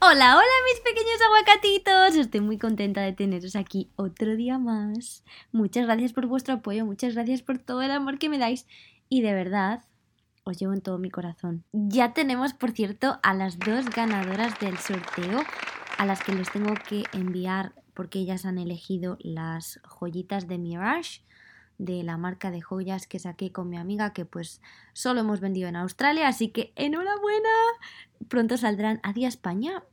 Hola, hola mis pequeños aguacatitos. Estoy muy contenta de teneros aquí otro día más. Muchas gracias por vuestro apoyo, muchas gracias por todo el amor que me dais y de verdad os llevo en todo mi corazón. Ya tenemos, por cierto, a las dos ganadoras del sorteo a las que les tengo que enviar porque ellas han elegido las joyitas de Mirage de la marca de joyas que saqué con mi amiga que pues solo hemos vendido en Australia, así que enhorabuena. Pronto saldrán a Día España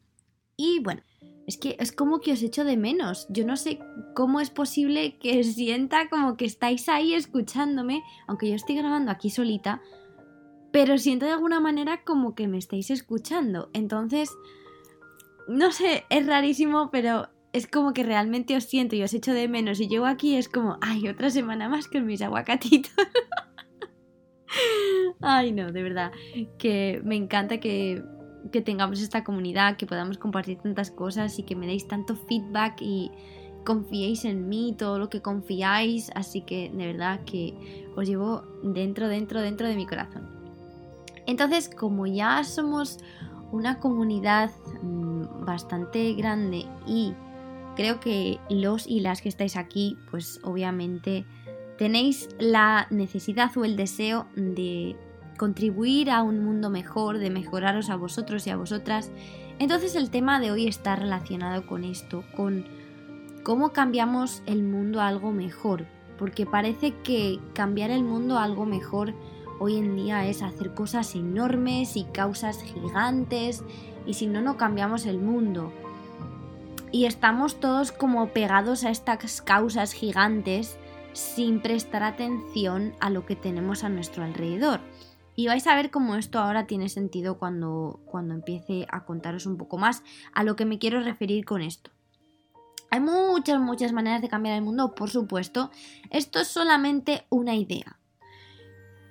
y bueno, es que es como que os echo de menos. Yo no sé cómo es posible que sienta como que estáis ahí escuchándome, aunque yo estoy grabando aquí solita, pero siento de alguna manera como que me estáis escuchando. Entonces, no sé, es rarísimo, pero es como que realmente os siento y os echo de menos. Y llego aquí es como, ay, otra semana más con mis aguacatitos. ay, no, de verdad, que me encanta que que tengamos esta comunidad, que podamos compartir tantas cosas y que me deis tanto feedback y confiéis en mí, todo lo que confiáis, así que de verdad que os llevo dentro, dentro, dentro de mi corazón. Entonces, como ya somos una comunidad mm, bastante grande y creo que los y las que estáis aquí, pues obviamente tenéis la necesidad o el deseo de contribuir a un mundo mejor, de mejoraros a vosotros y a vosotras. Entonces el tema de hoy está relacionado con esto, con cómo cambiamos el mundo a algo mejor, porque parece que cambiar el mundo a algo mejor hoy en día es hacer cosas enormes y causas gigantes, y si no, no cambiamos el mundo. Y estamos todos como pegados a estas causas gigantes sin prestar atención a lo que tenemos a nuestro alrededor. Y vais a ver cómo esto ahora tiene sentido cuando, cuando empiece a contaros un poco más a lo que me quiero referir con esto. Hay muchas, muchas maneras de cambiar el mundo, por supuesto. Esto es solamente una idea.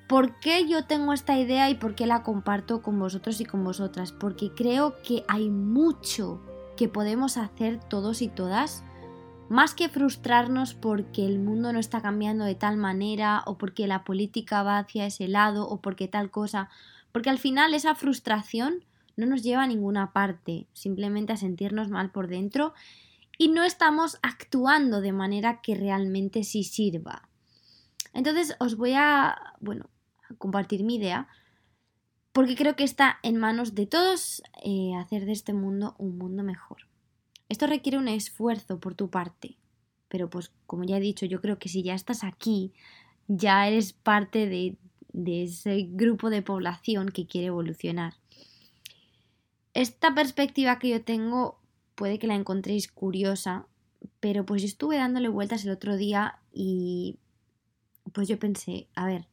¿Por qué yo tengo esta idea y por qué la comparto con vosotros y con vosotras? Porque creo que hay mucho que podemos hacer todos y todas más que frustrarnos porque el mundo no está cambiando de tal manera o porque la política va hacia ese lado o porque tal cosa, porque al final esa frustración no nos lleva a ninguna parte, simplemente a sentirnos mal por dentro y no estamos actuando de manera que realmente sí sirva. Entonces os voy a, bueno, a compartir mi idea porque creo que está en manos de todos eh, hacer de este mundo un mundo mejor. Esto requiere un esfuerzo por tu parte, pero pues como ya he dicho, yo creo que si ya estás aquí, ya eres parte de, ese grupo de población que quiere evolucionar. Esta perspectiva que yo tengo puede que la encontréis curiosa, pero pues yo estuve dándole vueltas el otro día y pues yo pensé, a ver,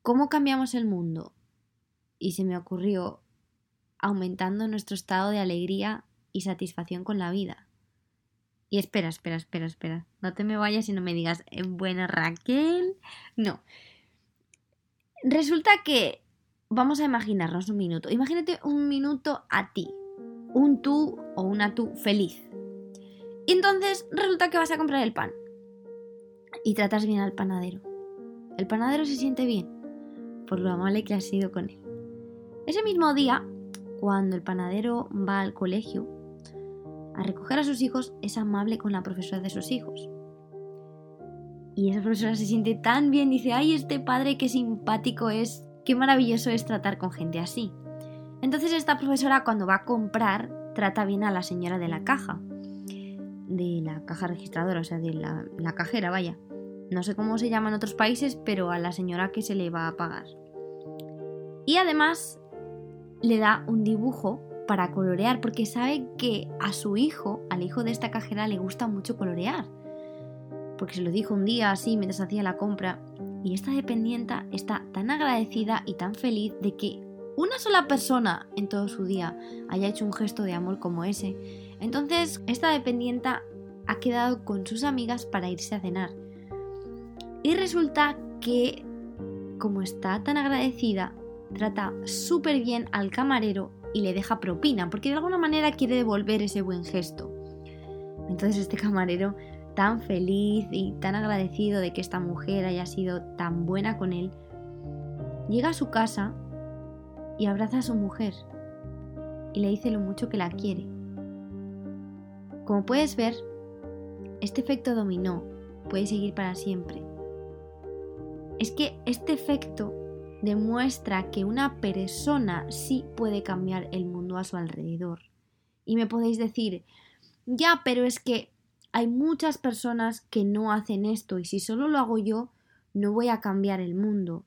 ¿cómo cambiamos el mundo? Y se me ocurrió aumentando nuestro estado de alegría y satisfacción con la vida. Y espera, espera, espera, espera. No te me vayas y no me digas, eh, buena Raquel. No. Resulta que vamos a imaginarnos un minuto. Imagínate un minuto a ti. Un tú o una tú feliz. Y entonces resulta que vas a comprar el pan. Y tratas bien al panadero. El panadero se siente bien por lo amable que has sido con él. Ese mismo día, cuando el panadero va al colegio, a recoger a sus hijos, es amable con la profesora de sus hijos. Y esa profesora se siente tan bien, dice, ay, este padre qué simpático es, qué maravilloso es tratar con gente así. Entonces esta profesora cuando va a comprar trata bien a la señora de la caja, de la caja registradora, o sea, de la, cajera, vaya. No sé cómo se llama en otros países, pero a la señora que se le va a pagar. Y además le da un dibujo para colorear porque sabe que a su hijo, al hijo de esta cajera, le gusta mucho colorear. Porque se lo dijo un día así mientras hacía la compra y esta dependienta está tan agradecida y tan feliz de que una sola persona en todo su día haya hecho un gesto de amor como ese. Entonces, esta dependienta ha quedado con sus amigas para irse a cenar. Y resulta que, como está tan agradecida, trata súper bien al camarero y le deja propina, porque de alguna manera quiere devolver ese buen gesto. Entonces este camarero, tan feliz y tan agradecido de que esta mujer haya sido tan buena con él, llega a su casa y abraza a su mujer y le dice lo mucho que la quiere. Como puedes ver, este efecto dominó puede seguir para siempre. Es que este efecto demuestra que una persona sí puede cambiar el mundo a su alrededor. Y me podéis decir, ya, pero es que hay muchas personas que no hacen esto y si solo lo hago yo, no voy a cambiar el mundo.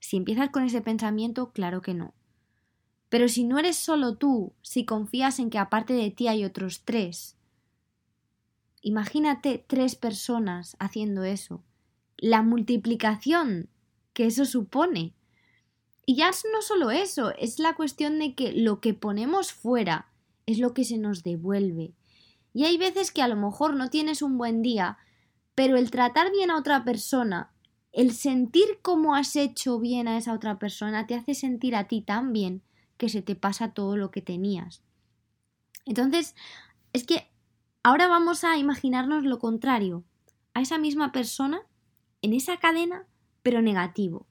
Si empiezas con ese pensamiento, claro que no. Pero si no eres solo tú, si confías en que aparte de ti hay otros tres, imagínate tres personas haciendo eso. La multiplicación que eso supone. Y ya no solo eso, es la cuestión de que lo que ponemos fuera es lo que se nos devuelve. Y hay veces que a lo mejor no tienes un buen día, pero el tratar bien a otra persona, el sentir cómo has hecho bien a esa otra persona, te hace sentir a ti tan bien que se te pasa todo lo que tenías. Entonces, es que ahora vamos a imaginarnos lo contrario, a esa misma persona en esa cadena, pero negativo.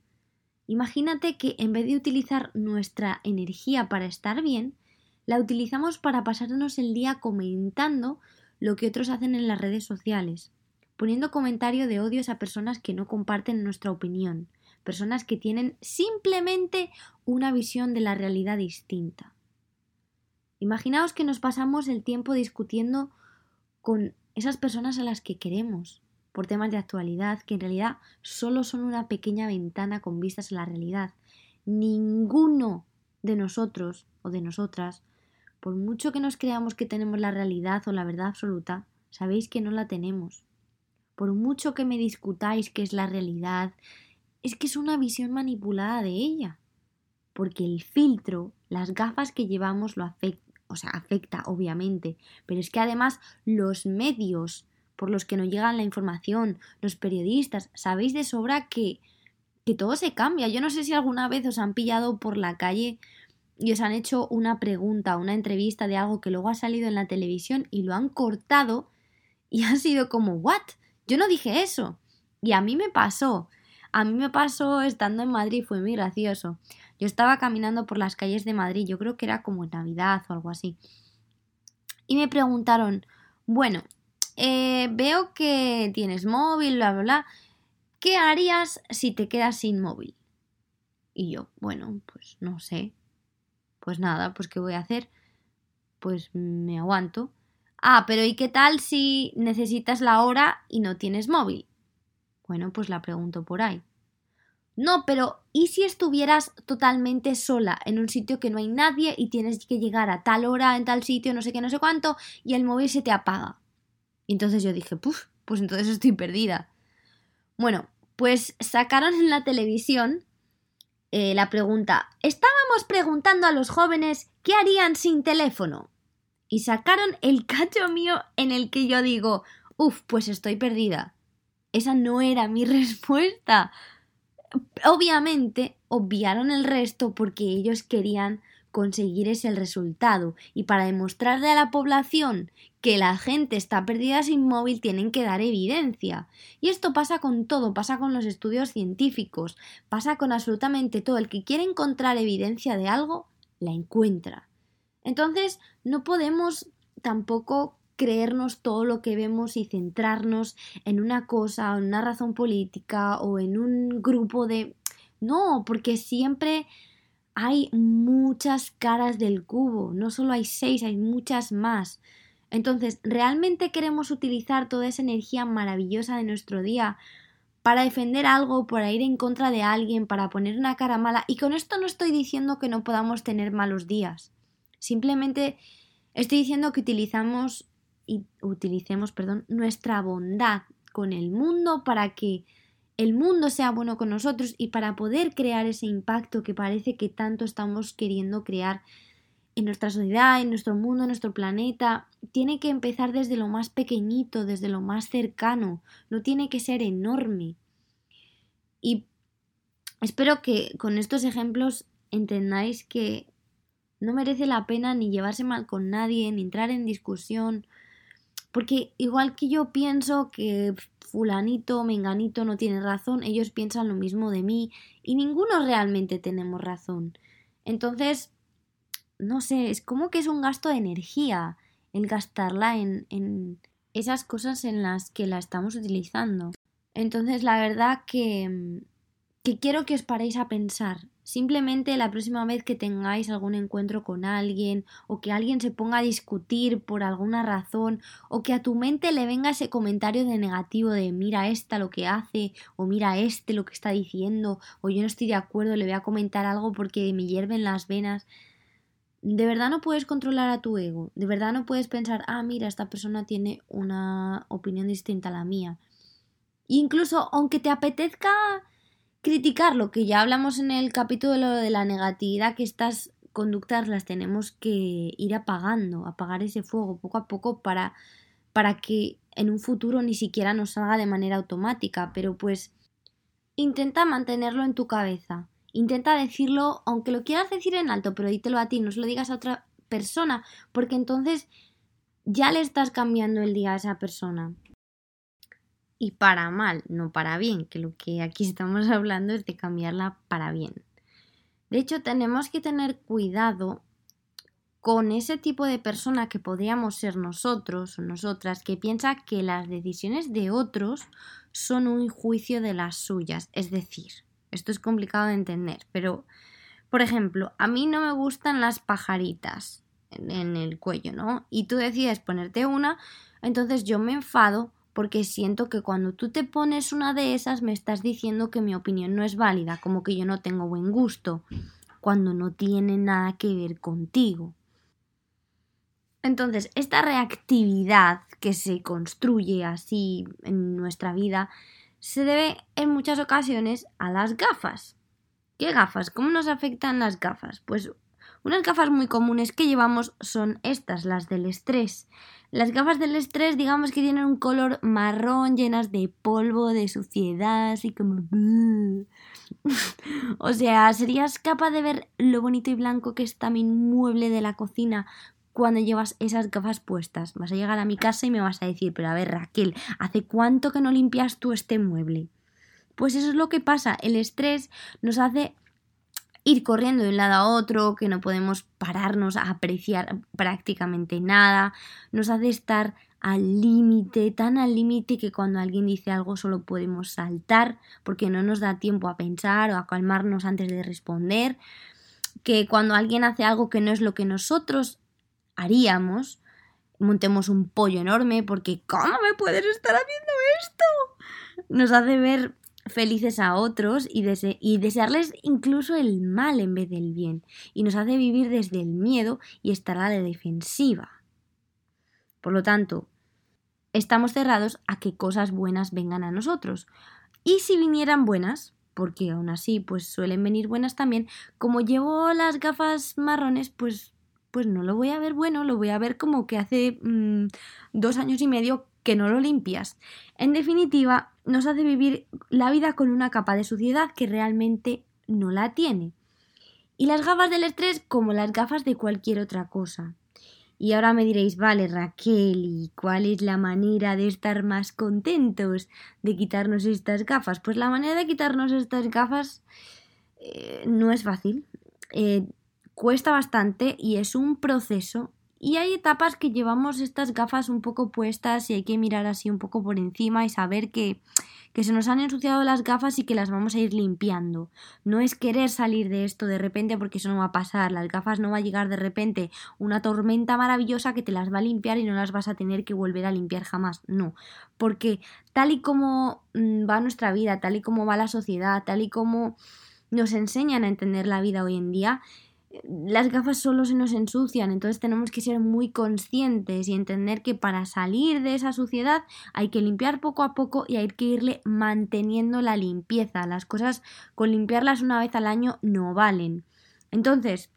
Imagínate que en vez de utilizar nuestra energía para estar bien, la utilizamos para pasarnos el día comentando lo que otros hacen en las redes sociales, poniendo comentario de odios a personas que no comparten nuestra opinión, personas que tienen simplemente una visión de la realidad distinta. Imaginaos que nos pasamos el tiempo discutiendo con esas personas a las que queremos, por temas de actualidad que en realidad solo son una pequeña ventana con vistas a la realidad. Ninguno de nosotros o de nosotras, por mucho que nos creamos que tenemos la realidad o la verdad absoluta, sabéis que no la tenemos. Por mucho que me discutáis qué es la realidad, es que es una visión manipulada de ella. Porque el filtro, las gafas que llevamos lo afecta, o sea, afecta obviamente, pero es que además los medios por los que no llegan la información, los periodistas, sabéis de sobra que, que todo se cambia. Yo no sé si alguna vez os han pillado por la calle y os han hecho una pregunta, una entrevista de algo que luego ha salido en la televisión y lo han cortado y ha sido como, ¿what? Yo no dije eso. Y a mí me pasó. A mí me pasó estando en Madrid, fue muy gracioso. Yo estaba caminando por las calles de Madrid, yo creo que era como Navidad o algo así. Y me preguntaron, bueno, eh, veo que tienes móvil, bla, bla, bla. ¿Qué harías si te quedas sin móvil? Y yo, bueno, pues no sé. Pues nada, pues ¿qué voy a hacer? Pues me aguanto. Ah, pero ¿y qué tal si necesitas la hora y no tienes móvil? Bueno, pues la pregunto por ahí. No, pero ¿y si estuvieras totalmente sola en un sitio que no hay nadie y tienes que llegar a tal hora en tal sitio, no sé qué, no sé cuánto, y el móvil se te apaga? Entonces yo dije, puf, pues entonces estoy perdida. Bueno, pues sacaron en la televisión eh, la pregunta, estábamos preguntando a los jóvenes qué harían sin teléfono. Y sacaron el cacho mío en el que yo digo, uff, pues estoy perdida. Esa no era mi respuesta. Obviamente, obviaron el resto porque ellos querían conseguir ese resultado y para demostrarle a la población que la gente está perdida sin móvil tienen que dar evidencia. Y esto pasa con todo, pasa con los estudios científicos, pasa con absolutamente todo. El que quiere encontrar evidencia de algo, la encuentra. Entonces, no podemos tampoco creernos todo lo que vemos y centrarnos en una cosa, en una razón política o en un grupo de... No, porque siempre hay muchas caras del cubo, no solo hay seis, hay muchas más. Entonces, ¿realmente queremos utilizar toda esa energía maravillosa de nuestro día para defender algo, para ir en contra de alguien, para poner una cara mala? Y con esto no estoy diciendo que no podamos tener malos días. Simplemente estoy diciendo que utilizamos y utilicemos, perdón, nuestra bondad con el mundo para que el mundo sea bueno con nosotros y para poder crear ese impacto que parece que tanto estamos queriendo crear en nuestra sociedad, en nuestro mundo, en nuestro planeta, tiene que empezar desde lo más pequeñito, desde lo más cercano, no tiene que ser enorme. Y espero que con estos ejemplos entendáis que no merece la pena ni llevarse mal con nadie, ni entrar en discusión, porque igual que yo pienso que fulanito, menganito no tiene razón, ellos piensan lo mismo de mí y ninguno realmente tenemos razón. Entonces, no sé, es como que es un gasto de energía el gastarla en, en esas cosas en las que la estamos utilizando. Entonces, la verdad que, que quiero que os paréis a pensar. Simplemente la próxima vez que tengáis algún encuentro con alguien o que alguien se ponga a discutir por alguna razón o que a tu mente le venga ese comentario de negativo de mira esta lo que hace o mira este lo que está diciendo o yo no estoy de acuerdo, le voy a comentar algo porque me hierven las venas de verdad no puedes controlar a tu ego, de verdad no puedes pensar, ah, mira, esta persona tiene una opinión distinta a la mía. incluso aunque te apetezca criticarlo, que ya hablamos en el capítulo de la negatividad, que estas conductas las tenemos que ir apagando, apagar ese fuego poco a poco para, para que en un futuro ni siquiera nos salga de manera automática, pero pues intenta mantenerlo en tu cabeza Intenta decirlo, aunque lo quieras decir en alto, pero dítelo a ti, no se lo digas a otra persona, porque entonces ya le estás cambiando el día a esa persona. Y para mal, no para bien, que lo que aquí estamos hablando es de cambiarla para bien. De hecho, tenemos que tener cuidado con ese tipo de persona que podríamos ser nosotros o nosotras, que piensa que las decisiones de otros son un juicio de las suyas. Es decir, esto es complicado de entender, pero, por ejemplo, a mí no me gustan las pajaritas en, el cuello, ¿no? Y tú decides ponerte una, entonces yo me enfado porque siento que cuando tú te pones una de esas me estás diciendo que mi opinión no es válida, como que yo no tengo buen gusto, cuando no tiene nada que ver contigo. Entonces, esta reactividad que se construye así en nuestra vida se debe en muchas ocasiones a las gafas. ¿Qué gafas? ¿Cómo nos afectan las gafas? Pues unas gafas muy comunes que llevamos son estas, las del estrés. Las gafas del estrés, digamos que tienen un color marrón, llenas de polvo, de suciedad, así como... o sea, ¿serías capaz de ver lo bonito y blanco que está mi mueble de la cocina cuando llevas esas gafas puestas. Vas a llegar a mi casa y me vas a decir, pero a ver Raquel, ¿hace cuánto que no limpias tú este mueble? Pues eso es lo que pasa, el estrés nos hace ir corriendo de un lado a otro, que no podemos pararnos a apreciar prácticamente nada, nos hace estar al límite, tan al límite que cuando alguien dice algo solo podemos saltar porque no nos da tiempo a pensar o a calmarnos antes de responder, que cuando alguien hace algo que no es lo que nosotros haríamos, montemos un pollo enorme porque ¿cómo me puedes estar haciendo esto? Nos hace ver felices a otros y, desearles incluso el mal en vez del bien, y nos hace vivir desde el miedo y estar a la defensiva. Por lo tanto, estamos cerrados a que cosas buenas vengan a nosotros. Y si vinieran buenas, porque aún así pues suelen venir buenas también, como llevo las gafas marrones, pues pues no lo voy a ver bueno, lo voy a ver como que hace mm, dos años y medio que no lo limpias. En definitiva, nos hace vivir la vida con una capa de suciedad que realmente no la tiene. Y las gafas del estrés como las gafas de cualquier otra cosa. Y ahora me diréis, vale Raquel, ¿y cuál es la manera de estar más contentos de quitarnos estas gafas? Pues la manera de quitarnos estas gafas eh, no es fácil. Eh, cuesta bastante y es un proceso y hay etapas que llevamos estas gafas un poco puestas y hay que mirar así un poco por encima y saber que, que, se nos han ensuciado las gafas y que las vamos a ir limpiando. No es querer salir de esto de repente porque eso no va a pasar. Las gafas no va a llegar de repente una tormenta maravillosa que te las va a limpiar y no las vas a tener que volver a limpiar jamás. No. Porque tal y como mm, va nuestra vida, tal y como va la sociedad, tal y como nos enseñan a entender la vida hoy en día, las gafas solo se nos ensucian, entonces tenemos que ser muy conscientes y entender que para salir de esa suciedad hay que limpiar poco a poco y hay que irle manteniendo la limpieza. Las cosas con limpiarlas una vez al año no valen. Entonces,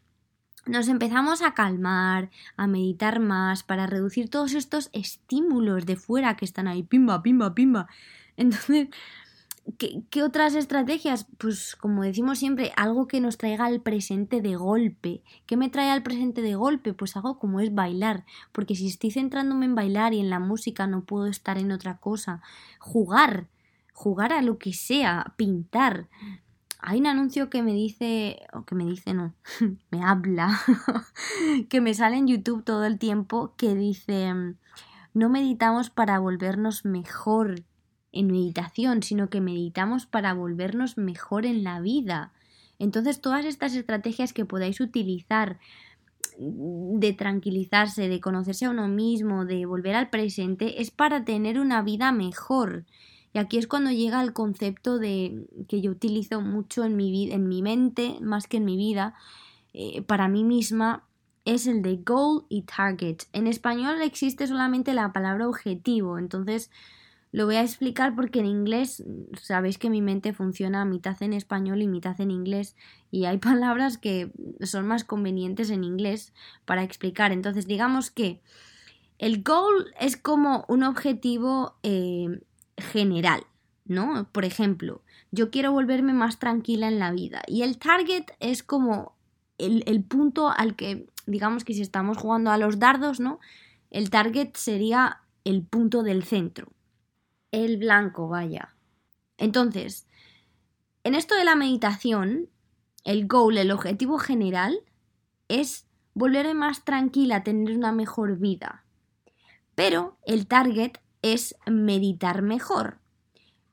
nos empezamos a calmar, a meditar más para reducir todos estos estímulos de fuera que están ahí, pimba, pimba, pimba. Entonces, ¿qué, otras estrategias? Pues como decimos siempre, algo que nos traiga al presente de golpe. ¿Qué me trae al presente de golpe? Pues algo como es bailar, porque si estoy centrándome en bailar y en la música no puedo estar en otra cosa. Jugar, jugar a lo que sea, pintar, hay un anuncio que me dice, o que me dice no, me habla, que me sale en YouTube todo el tiempo que dice, no meditamos para volvernos mejor en meditación, sino que meditamos para volvernos mejor en la vida. Entonces todas estas estrategias que podáis utilizar de tranquilizarse, de conocerse a uno mismo, de volver al presente, es para tener una vida mejor. Y aquí es cuando llega el concepto de que yo utilizo mucho en mi, en mi mente, más que en mi vida, eh, para mí misma, es el de goal y target. En español existe solamente la palabra objetivo, entonces lo voy a explicar porque en inglés sabéis que mi mente funciona mitad en español y mitad en inglés y hay palabras que son más convenientes en inglés para explicar. Entonces digamos que el goal es como un objetivo eh, general, ¿no? Por ejemplo, yo quiero volverme más tranquila en la vida y el target es como el, punto al que, digamos que si estamos jugando a los dardos, ¿no? El target sería el punto del centro, el blanco, vaya. Entonces, en esto de la meditación, el goal, el objetivo general, es volverme más tranquila, tener una mejor vida. Pero el target es meditar mejor.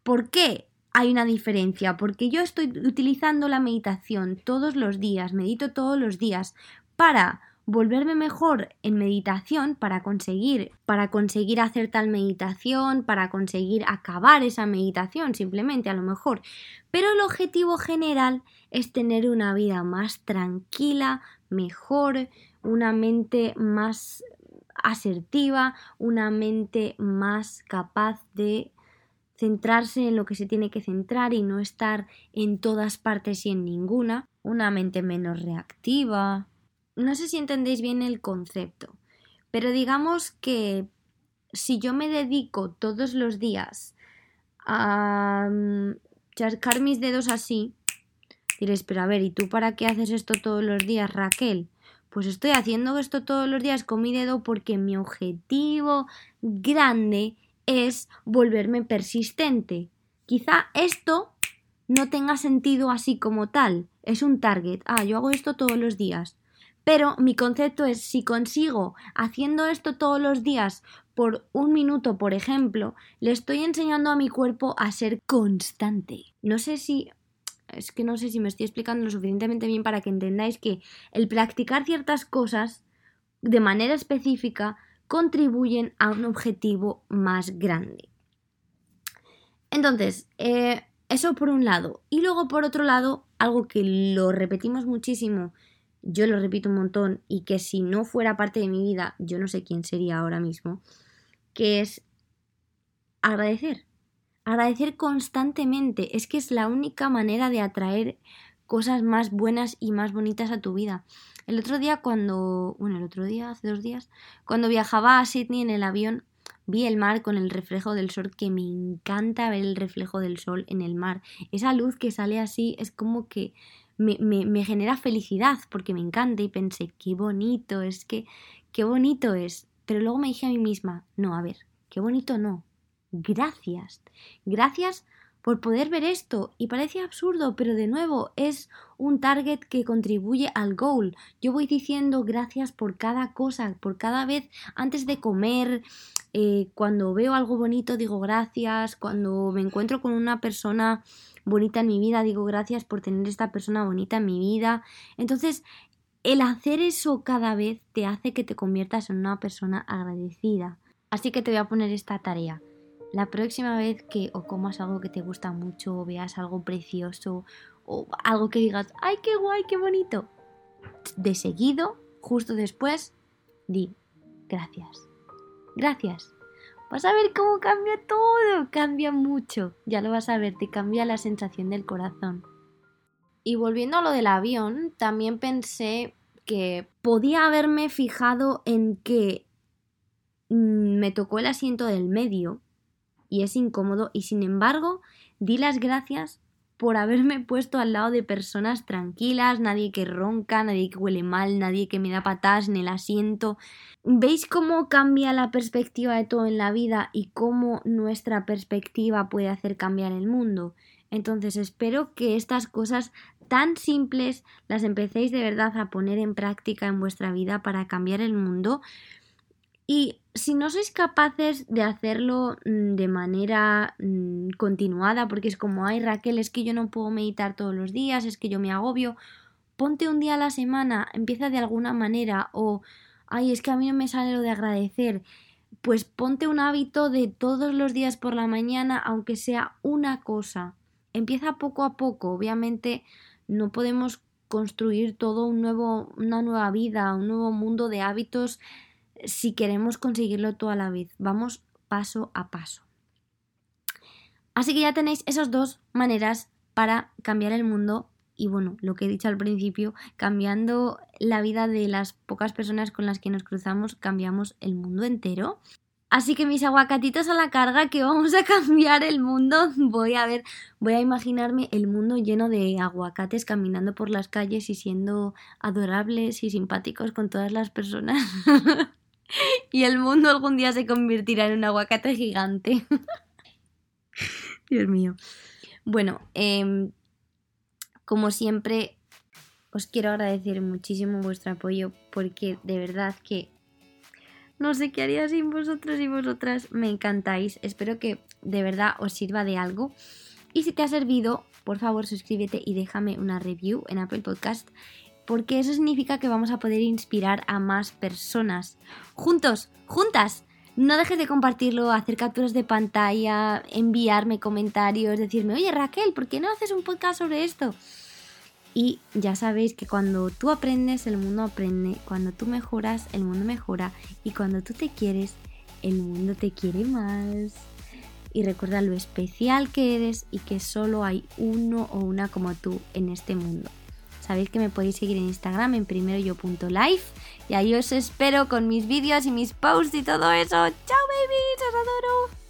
¿Por qué hay una diferencia? Porque yo estoy utilizando la meditación todos los días, medito todos los días para volverme mejor en meditación para conseguir para conseguir hacer tal meditación, para conseguir acabar esa meditación simplemente a lo mejor. Pero el objetivo general es tener una vida más tranquila, mejor, una mente más asertiva, una mente más capaz de centrarse en lo que se tiene que centrar y no estar en todas partes y en ninguna, una mente menos reactiva. No sé si entendéis bien el concepto, pero digamos que si yo me dedico todos los días a mm, charcar mis dedos así, diréis, pero a ver, ¿y tú para qué haces esto todos los días, Raquel? Pues estoy haciendo esto todos los días con mi dedo porque mi objetivo grande es volverme persistente. Quizá esto no tenga sentido así como tal. Es un target. Ah, yo hago esto todos los días. Pero mi concepto es si consigo haciendo esto todos los días por un minuto, por ejemplo, le estoy enseñando a mi cuerpo a ser constante. No sé si es que no sé si me estoy explicando lo suficientemente bien para que entendáis que el practicar ciertas cosas de manera específica contribuyen a un objetivo más grande. Entonces, eh, eso por un lado. Y luego por otro lado, algo que lo repetimos muchísimo, yo lo repito un montón y que si no fuera parte de mi vida, yo no sé quién sería ahora mismo, que es agradecer. Agradecer constantemente es que es la única manera de atraer cosas más buenas y más bonitas a tu vida. El otro día cuando, bueno, el otro día, hace dos días, cuando viajaba a Sydney en el avión, vi el mar con el reflejo del sol, que me encanta ver el reflejo del sol en el mar. Esa luz que sale así es como que me, me, me genera felicidad porque me encanta y pensé, qué bonito, es que, qué bonito es. Pero luego me dije a mí misma, no, a ver, qué bonito no, gracias. Gracias por poder ver esto. Y parece absurdo, pero de nuevo es un target que contribuye al goal. Yo voy diciendo gracias por cada cosa, por cada vez antes de comer. Eh, cuando veo algo bonito digo gracias. Cuando me encuentro con una persona bonita en mi vida digo gracias por tener esta persona bonita en mi vida. Entonces el hacer eso cada vez te hace que te conviertas en una persona agradecida. Así que te voy a poner esta tarea. La próxima vez que o comas algo que te gusta mucho o veas algo precioso o algo que digas, ¡ay, qué guay, qué bonito! De seguido, justo después, di, gracias. Gracias. Vas a ver cómo cambia todo, cambia mucho. Ya lo vas a ver, te cambia la sensación del corazón. Y volviendo a lo del avión, también pensé que podía haberme fijado en que mm, me tocó el asiento del medio y es incómodo y sin embargo di las gracias por haberme puesto al lado de personas tranquilas, nadie que ronca, nadie que huele mal, nadie que me da patas en el asiento. ¿Veis cómo cambia la perspectiva de todo en la vida y cómo nuestra perspectiva puede hacer cambiar el mundo? Entonces espero que estas cosas tan simples las empecéis de verdad a poner en práctica en vuestra vida para cambiar el mundo. Y si no sois capaces de hacerlo mm, de manera mm, continuada, porque es como, ay Raquel, es que yo no puedo meditar todos los días, es que yo me agobio, ponte un día a la semana, empieza de alguna manera, o, ay, es que a mí no me sale lo de agradecer, pues ponte un hábito de todos los días por la mañana, aunque sea una cosa. Empieza poco a poco, obviamente no podemos construir todo un nuevo, una nueva vida, un nuevo mundo de hábitos si queremos conseguirlo toda la vez. Vamos paso a paso. Así que ya tenéis esas dos maneras para cambiar el mundo y bueno, lo que he dicho al principio, cambiando la vida de las pocas personas con las que nos cruzamos, cambiamos el mundo entero. Así que mis aguacatitos a la carga, que vamos a cambiar el mundo. Voy a ver, voy a imaginarme el mundo lleno de aguacates caminando por las calles y siendo adorables y simpáticos con todas las personas. y el mundo algún día se convertirá en un aguacate gigante. Dios mío. Bueno, em, como siempre, os quiero agradecer muchísimo vuestro apoyo porque de verdad que no sé qué haría sin vosotros y vosotras. Me encantáis. Espero que de verdad os sirva de algo. Y si te ha servido, por favor suscríbete y déjame una review en Apple Podcast porque eso significa que vamos a poder inspirar a más personas. Juntos, juntas. No dejes de compartirlo, hacer capturas de pantalla, enviarme comentarios, decirme, oye Raquel, ¿por qué no haces un podcast sobre esto? Y ya sabéis que cuando tú aprendes, el mundo aprende, cuando tú mejoras, el mundo mejora, y cuando tú te quieres, el mundo te quiere más. Y recuerda lo especial que eres y que solo hay uno o una como tú en este mundo. Sabéis que me podéis seguir en Instagram en primeroyo.life y ahí os espero con mis vídeos y mis posts y todo eso. ¡Chao, babies! ¡Os adoro!